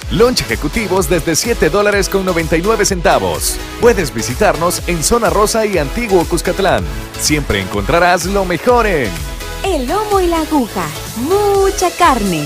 Lunch ejecutivos desde 7 dólares con 99 centavos. Puedes visitarnos en Zona Rosa y Antiguo Cuscatlán. Siempre encontrarás lo mejor en el lomo y la aguja. Mucha carne.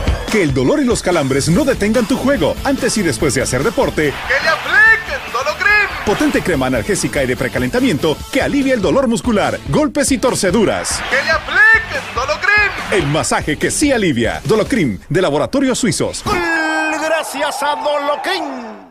Que el dolor y los calambres no detengan tu juego antes y después de hacer deporte. Que le apliquen Dolocrim. Potente crema analgésica y de precalentamiento que alivia el dolor muscular, golpes y torceduras. Que le apliquen Dolocrim. El masaje que sí alivia. Dolocrim, de Laboratorios Suizos. Gracias a Dolocrim.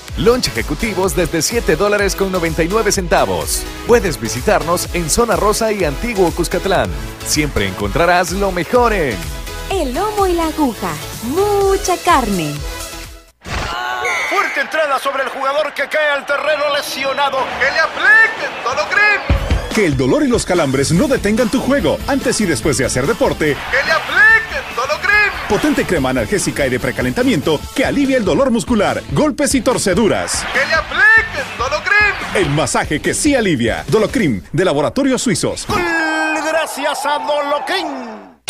Lunch ejecutivos desde 7 dólares con 99 centavos. Puedes visitarnos en Zona Rosa y Antiguo Cuscatlán. Siempre encontrarás lo mejor en el lomo y la aguja. Mucha carne. Fuerte entrada sobre el jugador que cae al terreno lesionado. Que le apliquen Dolocrim. Que el dolor y los calambres no detengan tu juego antes y después de hacer deporte. Que le apliquen. Potente crema analgésica y de precalentamiento que alivia el dolor muscular, golpes y torceduras. Que le apliquen Dolocrim. El masaje que sí alivia. Dolocrim, de Laboratorios Suizos. Gracias a Dolocrim.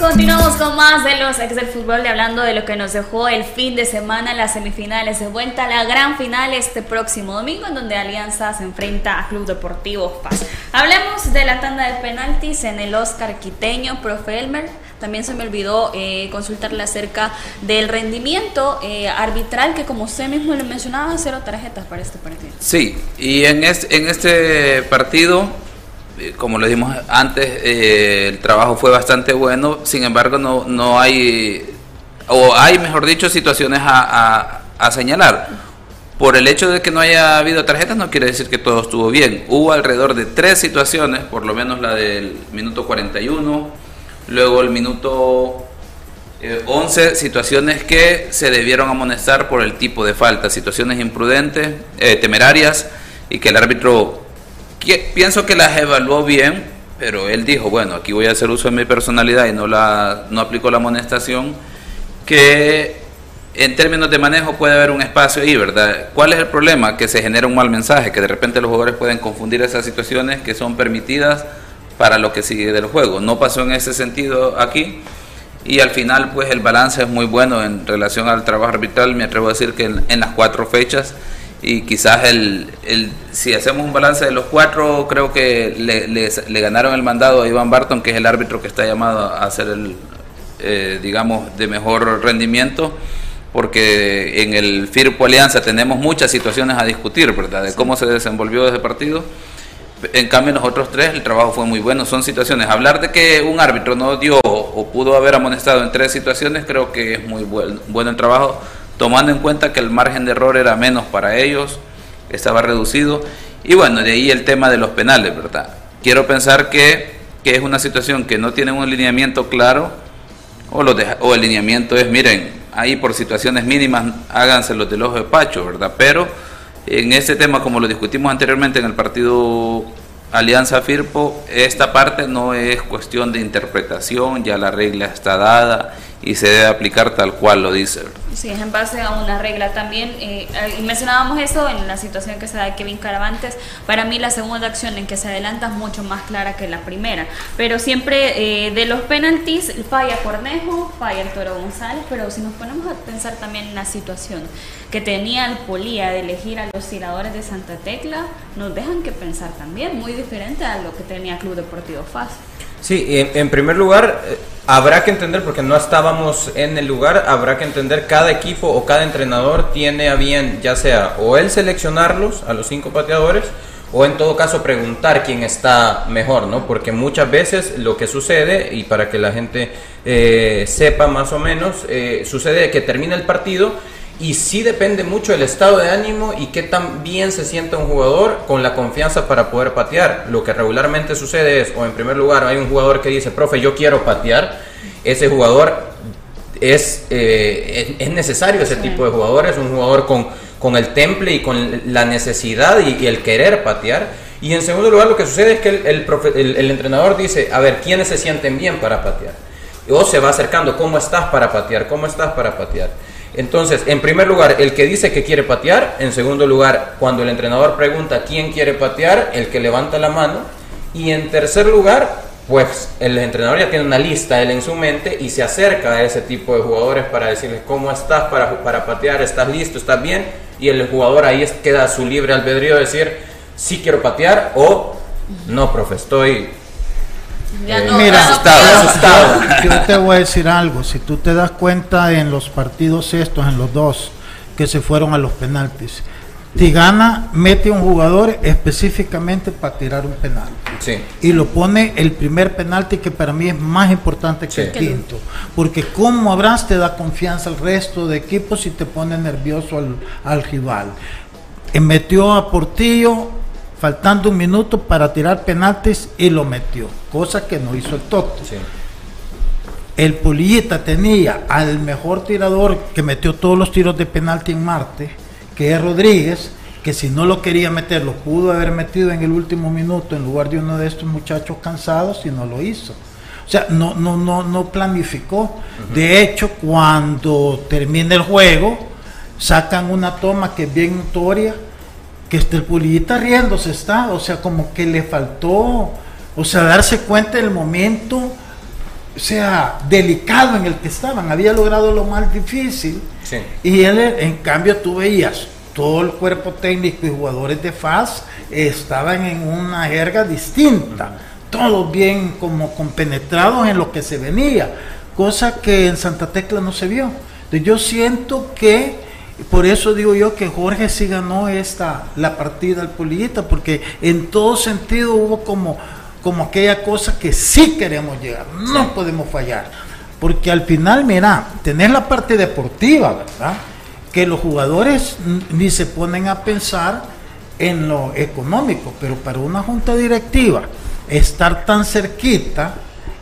Continuamos con más de los ex del fútbol, de hablando de lo que nos dejó el fin de semana las semifinales de vuelta la gran final este próximo domingo, en donde Alianza se enfrenta a Club Deportivo Paz. Hablemos de la tanda de penaltis en el Oscar Quiteño, profe Elmer. También se me olvidó eh, consultarle acerca del rendimiento eh, arbitral, que como usted mismo le mencionaba, cero tarjetas para este partido. Sí, y en este, partido, como lo dijimos antes, eh, el trabajo fue bastante bueno, sin embargo no, no hay, o hay mejor dicho, situaciones a, a- a señalar. Por el hecho de que no haya habido tarjetas no quiere decir que todo estuvo bien. Hubo alrededor de tres situaciones, por lo menos la del minuto 41, luego el minuto eh, 11 situaciones que se debieron amonestar por el tipo de falta, situaciones imprudentes, eh, temerarias, y que el árbitro que- pienso que las evaluó bien, pero él dijo, bueno, aquí voy a hacer uso de mi personalidad y no, la, no aplicó la amonestación, que en términos de manejo puede haber un espacio ahí, ¿verdad? ¿Cuál es el problema? Que se genera un mal mensaje, que de repente los jugadores pueden confundir esas situaciones que son permitidas para lo que sigue del juego. No pasó en ese sentido aquí y al final pues el balance es muy bueno en relación al trabajo arbitral, me atrevo a decir que en, en las cuatro fechas y quizás el, el- si hacemos un balance de los cuatro creo que le, le- le ganaron el mandado a Iván Barton que es el árbitro que está llamado a hacer el eh, digamos de mejor rendimiento porque en el Firpo Alianza tenemos muchas situaciones a discutir, ¿verdad? De cómo se desenvolvió ese partido. En cambio, los otros tres el trabajo fue muy bueno. Son situaciones. Hablar de que un árbitro no dio o pudo haber amonestado en tres situaciones, creo que es muy buen- bueno el trabajo, tomando en cuenta que el margen de error era menos para ellos, estaba reducido. Y bueno, de ahí el tema de los penales, ¿verdad? Quiero pensar que, que es una situación que no tiene un lineamiento claro, o, lo deja- o el lineamiento es, miren, ahí por situaciones mínimas háganse los del ojo de Pacho, ¿verdad? Pero en este tema, como lo discutimos anteriormente en el partido Alianza Firpo, esta parte no es cuestión de interpretación, ya la regla está dada y se debe aplicar tal cual lo dice. Sí, es en base a una regla también. eh, mencionábamos eso en la situación que se da de Kevin Caravantes. Para mí la segunda acción en que se adelanta es mucho más clara que la primera. Pero siempre eh, de los penaltis falla Cornejo, falla el Toro González. Pero si nos ponemos a pensar también en la situación que tenía el Polía de elegir a los tiradores de Santa Tecla, nos dejan que pensar también, muy diferente a lo que tenía Club Deportivo FAS. Sí, en, primer lugar, eh, habrá que entender, porque no estábamos en el lugar, habrá que entender cada equipo o cada entrenador tiene a bien, ya sea o él seleccionarlos a los cinco pateadores, o en todo caso preguntar quién está mejor, ¿no? Porque muchas veces lo que sucede, y para que la gente eh, sepa más o menos, eh, sucede que termina el partido y sí depende mucho del estado de ánimo y qué tan bien se sienta un jugador con la confianza para poder patear. Lo que regularmente sucede es, o en primer lugar, hay un jugador que dice, profe, yo quiero patear. Ese jugador es, eh, es, es necesario ese tipo de jugadores, un jugador con, con el temple y con la necesidad y, y el querer patear. Y en segundo lugar, lo que sucede es que el, el profe- el- el entrenador dice, a ver, ¿quiénes se sienten bien para patear? O se va acercando, ¿cómo estás para patear? ¿Cómo estás para patear? Entonces, en primer lugar, el que dice que quiere patear. En segundo lugar, cuando el entrenador pregunta quién quiere patear, el que levanta la mano. Y en tercer lugar, pues el entrenador ya tiene una lista él en su mente y se acerca a ese tipo de jugadores para decirles cómo estás para, para patear, estás listo, estás bien. Y el jugador ahí queda su libre albedrío de decir, sí quiero patear o no, profe, estoy Mira, yo te voy a decir algo. Si tú te das cuenta en los partidos estos, en los dos que se fueron a los penaltis, Tigana mete un jugador específicamente para tirar un penalti. Y lo pone el primer penalti que para mí es más importante que el quinto. Porque como Abrams te da confianza al resto de equipos y te pone nervioso al, al rival. Y eh, metió a Portillo faltando un minuto para tirar penaltis y lo metió. Cosa que no hizo el Toto. El Pulillita tenía al mejor tirador que metió todos los tiros de penalti en Marte que es Rodríguez, que si no lo quería meter, lo pudo haber metido en el último minuto en lugar de uno de estos muchachos cansados y no lo hizo. O sea, no, no, no, no planificó. De hecho, cuando termina el juego, sacan una toma que es bien notoria, que este el pulillita riéndose está, o sea, como que le faltó, o sea, darse cuenta del momento, o sea, delicado en el que estaban. Había logrado lo más difícil y él, en cambio, tú veías todo el cuerpo técnico y jugadores de FAS estaban en una jerga distinta, todos bien como compenetrados en lo que se venía, cosa que en Santa Tecla no se vio. Entonces yo siento que, por eso digo yo que Jorge sí ganó esta, la partida al Polillita, porque en todo sentido hubo como, como aquella cosa que sí queremos llegar, no podemos fallar. Porque al final, mira, tener la parte deportiva, ¿verdad? Que los jugadores ni se ponen a pensar en lo económico, pero para una junta directiva, estar tan cerquita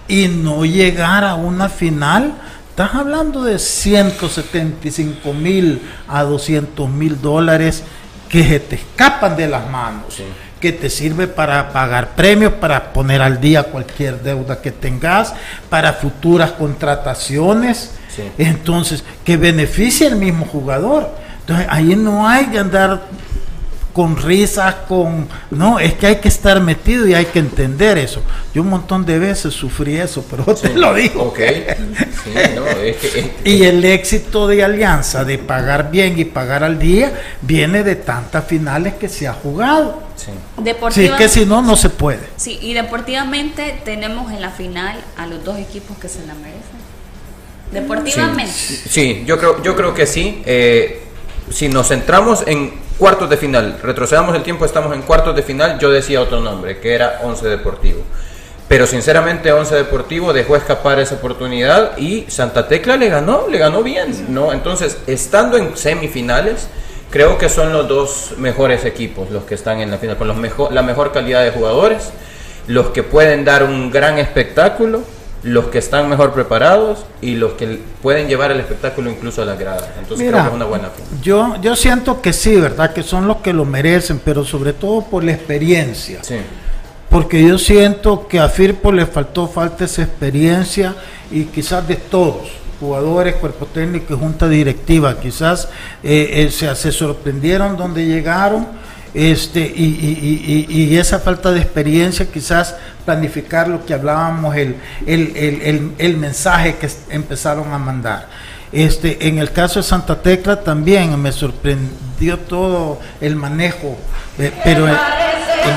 y no llegar a una final, estás hablando de 175 mil a 200 mil dólares que se te escapan de las manos que te sirve para pagar premios, para poner al día cualquier deuda que tengas, para futuras contrataciones. Entonces, que beneficie al mismo jugador. Entonces, ahí no hay que andar con risas, con... No, es que hay que estar metido y hay que entender eso. Yo un montón de veces sufrí eso, pero te lo digo. y el éxito de Alianza de pagar bien y pagar al día viene de tantas finales que se ha jugado. Sí, que si no, no se puede. Sí, y deportivamente tenemos en la final a los dos equipos que se la merecen. Deportivamente. Sí, yo, creo, yo creo que sí. Eh, si nos centramos en cuartos de final. Retrocedamos el tiempo, estamos en cuartos de final. Yo decía otro nombre, que era Once Deportivo. Pero sinceramente Once Deportivo dejó escapar esa oportunidad y Santa Tecla le ganó, le ganó bien, ¿no? Entonces, estando en semifinales, creo que son los dos mejores equipos los que están en la final, con los mejor, la mejor calidad de jugadores, los que pueden dar un gran espectáculo los que están mejor preparados y los que pueden llevar el espectáculo incluso a la grada. Entonces creo que es una buena Yo, yo siento que sí, ¿verdad? Que son los que lo merecen, pero sobre todo por la experiencia. Sí. Porque yo siento que a Firpo le faltó falta esa experiencia y quizás de todos, jugadores, cuerpo técnico y junta directiva, quizás eh, eh, se, se sorprendieron donde llegaron este, y, y, esa falta de experiencia, quizás planificar lo que hablábamos, el, el, mensaje que empezaron a mandar. Este, en el caso de Santa Tecla también me sorprendió todo el manejo, eh, pero en,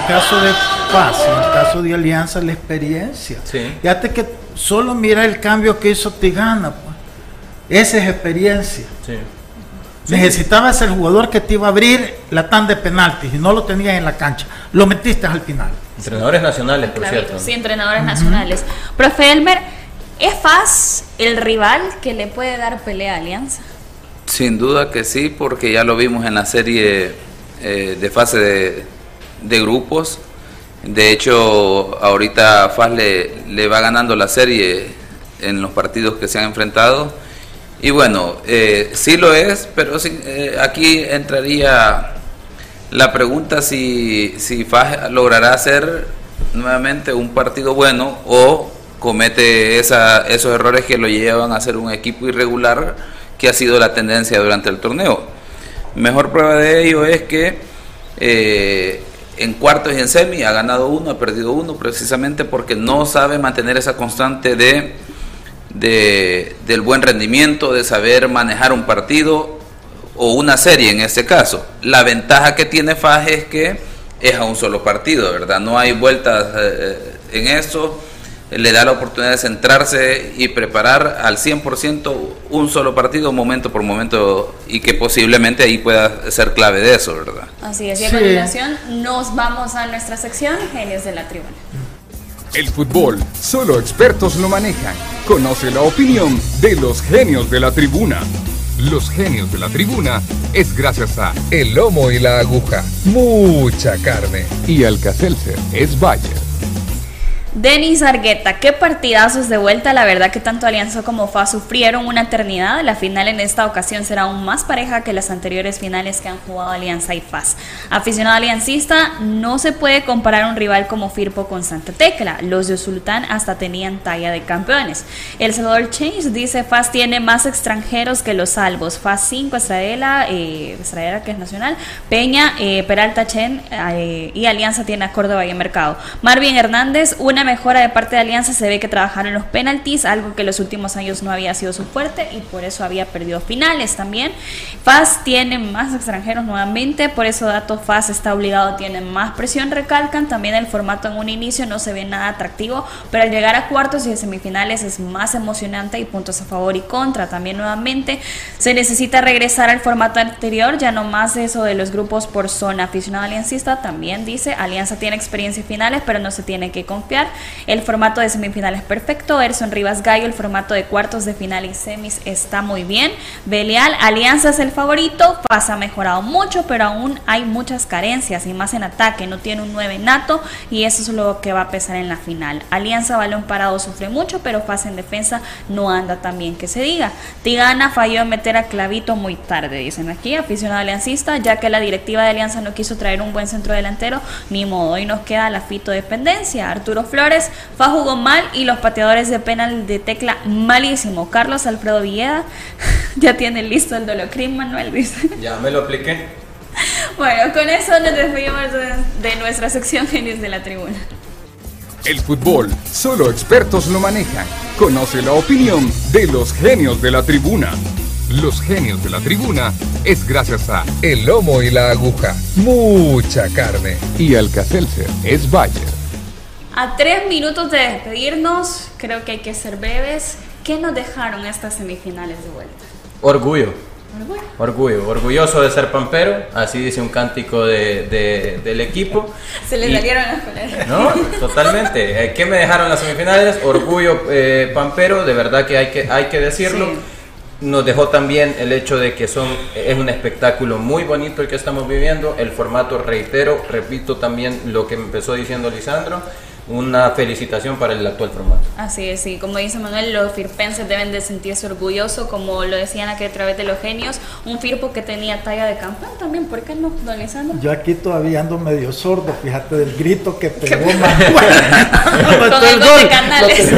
caso de Paz, en el caso de Alianza, la experiencia. Fíjate que solo mira el cambio que hizo Tigana, pues. esa es experiencia. Sí. Necesitabas el jugador que te iba a abrir la tanda de penaltis y no lo tenías en la cancha. Lo metiste al final. Entrenadores nacionales, por cierto. Sí, entrenadores nacionales. Profe Elmer, ¿es FAS el rival que le puede dar pelea a Alianza? Sin duda que sí, porque ya lo vimos en la serie eh, de fase de, de, grupos. De hecho, ahorita FAS le, le va ganando la serie en los partidos que se han enfrentado y bueno, eh, sí lo es, pero eh, aquí entraría la pregunta si, si Faj logrará hacer nuevamente un partido bueno o comete esa, esos errores que lo llevan a ser un equipo irregular que ha sido la tendencia durante el torneo. Mejor prueba de ello es que eh, en cuartos y en semi ha ganado uno, ha perdido uno, precisamente porque no sabe mantener esa constante de de, del buen rendimiento, de saber manejar un partido o una serie en este caso. La ventaja que tiene Faje es que es a un solo partido, ¿verdad? No hay vueltas eh, en eso. le da la oportunidad de centrarse y preparar al 100% un solo partido momento por momento y que posiblemente ahí pueda ser clave de eso, ¿verdad? Así es, y a continuación nos vamos a nuestra sección Genios de la Tribuna. El fútbol, solo expertos lo manejan. Conoce la opinión de los genios de la tribuna. Los genios de la tribuna es gracias a El Lomo y la Aguja. Mucha carne. Y Alcacelser es Bayer. Denis Argueta, qué partidazos de vuelta. La verdad que tanto Alianza como FA sufrieron una eternidad. La final en esta ocasión será aún más pareja que las anteriores finales que han jugado Alianza y FAS. Aficionado aliancista, no se puede comparar un rival como Firpo con Santa Tecla. Los de Sultán hasta tenían talla de campeones. El Salvador Change dice FAS tiene más extranjeros que los salvos. FAS 5, Estradela, eh, que es nacional, Peña, eh, Peralta Chen eh, y Alianza tiene a Córdoba y Mercado. Marvin Hernández, una mejora de parte de Alianza se ve que trabajaron los penaltis, algo que en los últimos años no había sido su fuerte y por eso había perdido finales también. FAS tiene más extranjeros nuevamente, por eso Dato FAS está obligado, tiene más presión, recalcan. También el formato en un inicio no se ve nada atractivo, pero al llegar a cuartos y semifinales es más emocionante y puntos a favor y contra. También nuevamente se necesita regresar al formato anterior, ya no más eso de los grupos por zona. Aficionado aliancista también dice, Alianza tiene experiencia en finales, pero no se tiene que confiar. El formato de semifinales perfecto. Erson Rivas Gallo, el formato de cuartos de final y semis está muy bien. Belial, Alianza es el favorito. FAS ha mejorado mucho, pero aún hay muchas carencias y más en ataque. No tiene un 9 nato y eso es lo que va a pesar en la final. Alianza balón parado sufre mucho, pero FAS en defensa no anda tan bien que se diga. Tigana falló en meter a Clavito muy tarde, dicen aquí, aficionado aliancista, ya que la directiva de Alianza no quiso traer un buen centro delantero, ni modo. Hoy nos queda la fito dependencia. Arturo Flores Fa jugó mal y los pateadores de penal de tecla malísimo. Carlos Alfredo Villeda ya tiene listo el Dolocrim, Manuel dice. Ya me lo apliqué. Bueno, con eso nos despedimos de, nuestra sección Genios de la Tribuna. El fútbol, solo expertos lo manejan. Conoce la opinión de los genios de la tribuna. Los genios de la tribuna es gracias a El Lomo y la Aguja. Mucha carne. Y Alcacelser es Bayer. A tres minutos de despedirnos, creo que hay que ser breves. ¿Qué nos dejaron estas semifinales de vuelta? Orgullo. Orgullo. Orgulloso de ser pampero, así dice un cántico de, del equipo. Se le salieron las palabras. No, totalmente. Eh, ¿Qué me dejaron las semifinales? Orgullo eh, pampero, de verdad que hay que, hay que decirlo. Nos dejó también el hecho de que son, es un espectáculo muy bonito el que estamos viviendo. El formato, reitero, repito también lo que empezó diciendo Lisandro una felicitación para el actual formato. Así es, sí, como dice Manuel, los firpenses deben de sentirse orgullosos, como lo decían aquí a través de los genios, un firpo que tenía talla de campeón también, ¿por qué no, don Lisandro? Yo aquí todavía ando medio sordo, fíjate del grito que pegó Manuel. Con el gol de canales.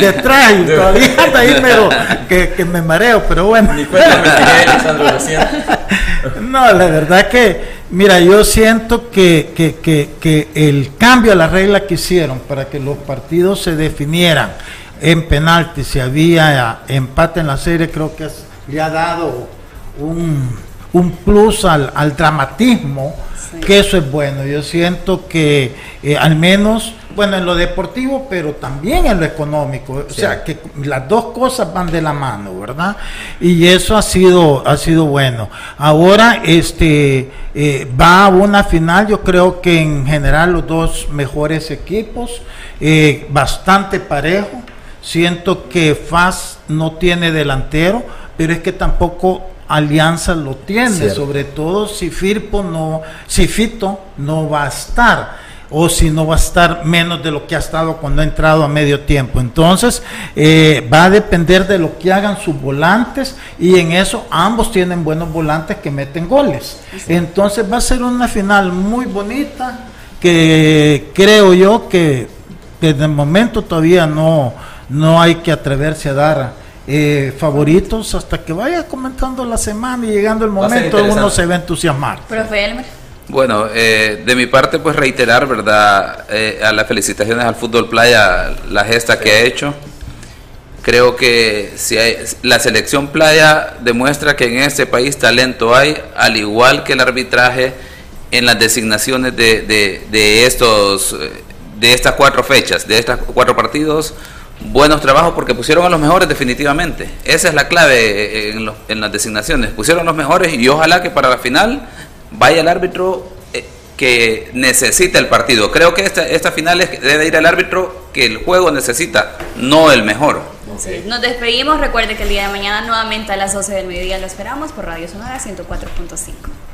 Detrás y todavía anda ahí, pero que, que me mareo, pero bueno. Ni cuenta me Lisandro, lo No, la verdad que Mira, yo siento que, que, el cambio a la regla que hicieron para que los partidos se definieran en penalti, si había empate en la serie, creo que le ha dado un, un plus al, al dramatismo, que eso es bueno. Yo siento que eh, al menos bueno, en lo deportivo, pero también en lo económico. O sea, que las dos cosas van de la mano, ¿verdad? Y eso ha sido, ha sido bueno. Ahora, este, eh, va a una final, yo creo que en general los dos mejores equipos, eh, bastante parejo. Siento que FAS no tiene delantero, pero es que tampoco Alianza lo tiene, sobre todo si Firpo no, si Fito no va a estar o si no va a estar menos de lo que ha estado cuando ha entrado a medio tiempo. Entonces, eh, va a depender de lo que hagan sus volantes y en eso ambos tienen buenos volantes que meten goles. Entonces, va a ser una final muy bonita que creo yo que desde el momento todavía no, no hay que atreverse a dar. Eh, favoritos hasta que vaya comentando la semana y llegando el momento uno se va a entusiasmar. Profe Elmer. Bueno, eh, de mi parte, pues reiterar, ¿verdad? Eh, a las felicitaciones al Fútbol Playa, la gesta que ha hecho. Creo que si hay, la selección Playa demuestra que en este país talento hay, al igual que el arbitraje en las designaciones de, de, estos de estas cuatro fechas, de estas cuatro partidos, buenos trabajos porque pusieron a los mejores definitivamente. Esa es la clave en, en las designaciones. Pusieron a los mejores y ojalá que para la final vaya el árbitro eh, que necesita el partido. Creo que esta, esta final es, debe ir al árbitro que el juego necesita, no el mejor. nos despedimos. Recuerde que el día de mañana nuevamente a las 12 del mediodía lo esperamos por Radio Sonora 104.5.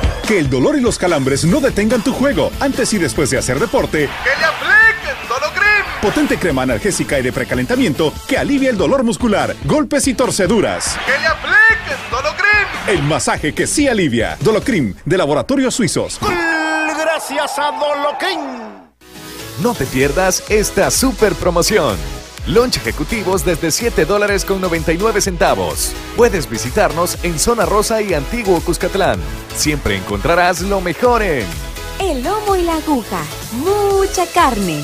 Que el dolor y los calambres no detengan tu juego antes y después de hacer deporte. Que le apliquen Dolocrim. Potente crema analgésica y de precalentamiento que alivia el dolor muscular, golpes y torceduras. Que le apliquen. El masaje que sí alivia. Dolocrim, de Laboratorios Suizos. Gracias a Dolocrim. No te pierdas esta super promoción. Lunch ejecutivos desde 7 dólares con 99 centavos. Puedes visitarnos en Zona Rosa y Antiguo Cuscatlán. Siempre encontrarás lo mejor en El lomo y la aguja. Mucha carne.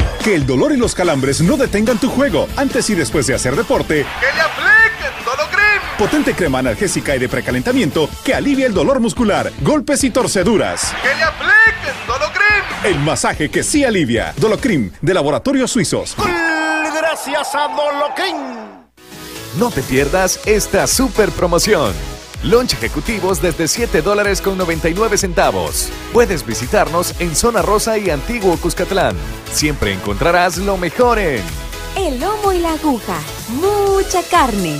Que el dolor y los calambres no detengan tu juego antes y después de hacer deporte. Que le apliquen Dolocrim. Potente crema analgésica y de precalentamiento que alivia el dolor muscular, golpes y torceduras. Que le apliquen Dolocrim. El masaje que sí alivia. Dolocrim, de Laboratorios Suizos. Gracias a Dolocrim. No te pierdas esta super promoción. Lunch ejecutivos desde 7 dólares con 99 centavos. Puedes visitarnos en Zona Rosa y Antiguo Cuscatlán. Siempre encontrarás lo mejor en El lomo y la aguja. Mucha carne.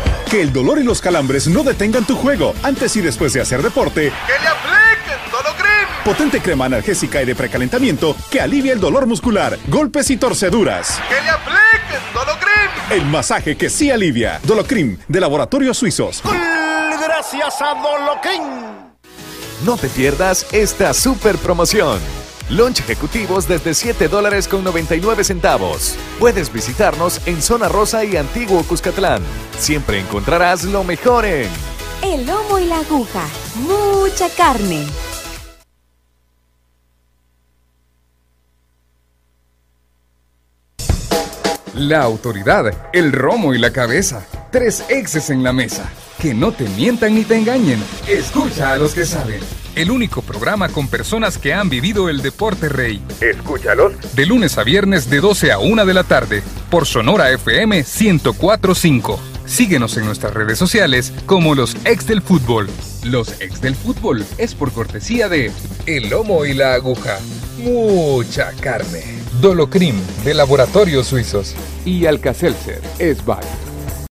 Que el dolor y los calambres no detengan tu juego antes y después de hacer deporte. Que le apliquen Dolocrim. Potente crema analgésica y de precalentamiento que alivia el dolor muscular, golpes y torceduras. Que le apliquen Dolocrim. El masaje que sí alivia. Dolocrim, de Laboratorios Suizos. Gracias a Dolocrim. No te pierdas esta super promoción. Lunch ejecutivos desde 7 dólares con 99 centavos. Puedes visitarnos en Zona Rosa y Antiguo Cuscatlán. Siempre encontrarás lo mejor en El lomo y la aguja. Mucha carne. La autoridad, el romo y la cabeza. Tres exes en la mesa. Que no te mientan ni te engañen. Escucha a los que saben. El único programa con personas que han vivido el deporte rey. Escúchalos. De lunes a viernes de 12 a 1 de la tarde. Por Sonora FM 1045. Síguenos en nuestras redes sociales como los ex del fútbol. Los ex del fútbol es por cortesía de El Lomo y la Aguja. Mucha carne. Dolocrim de Laboratorios Suizos. Y Alcacelser es válido.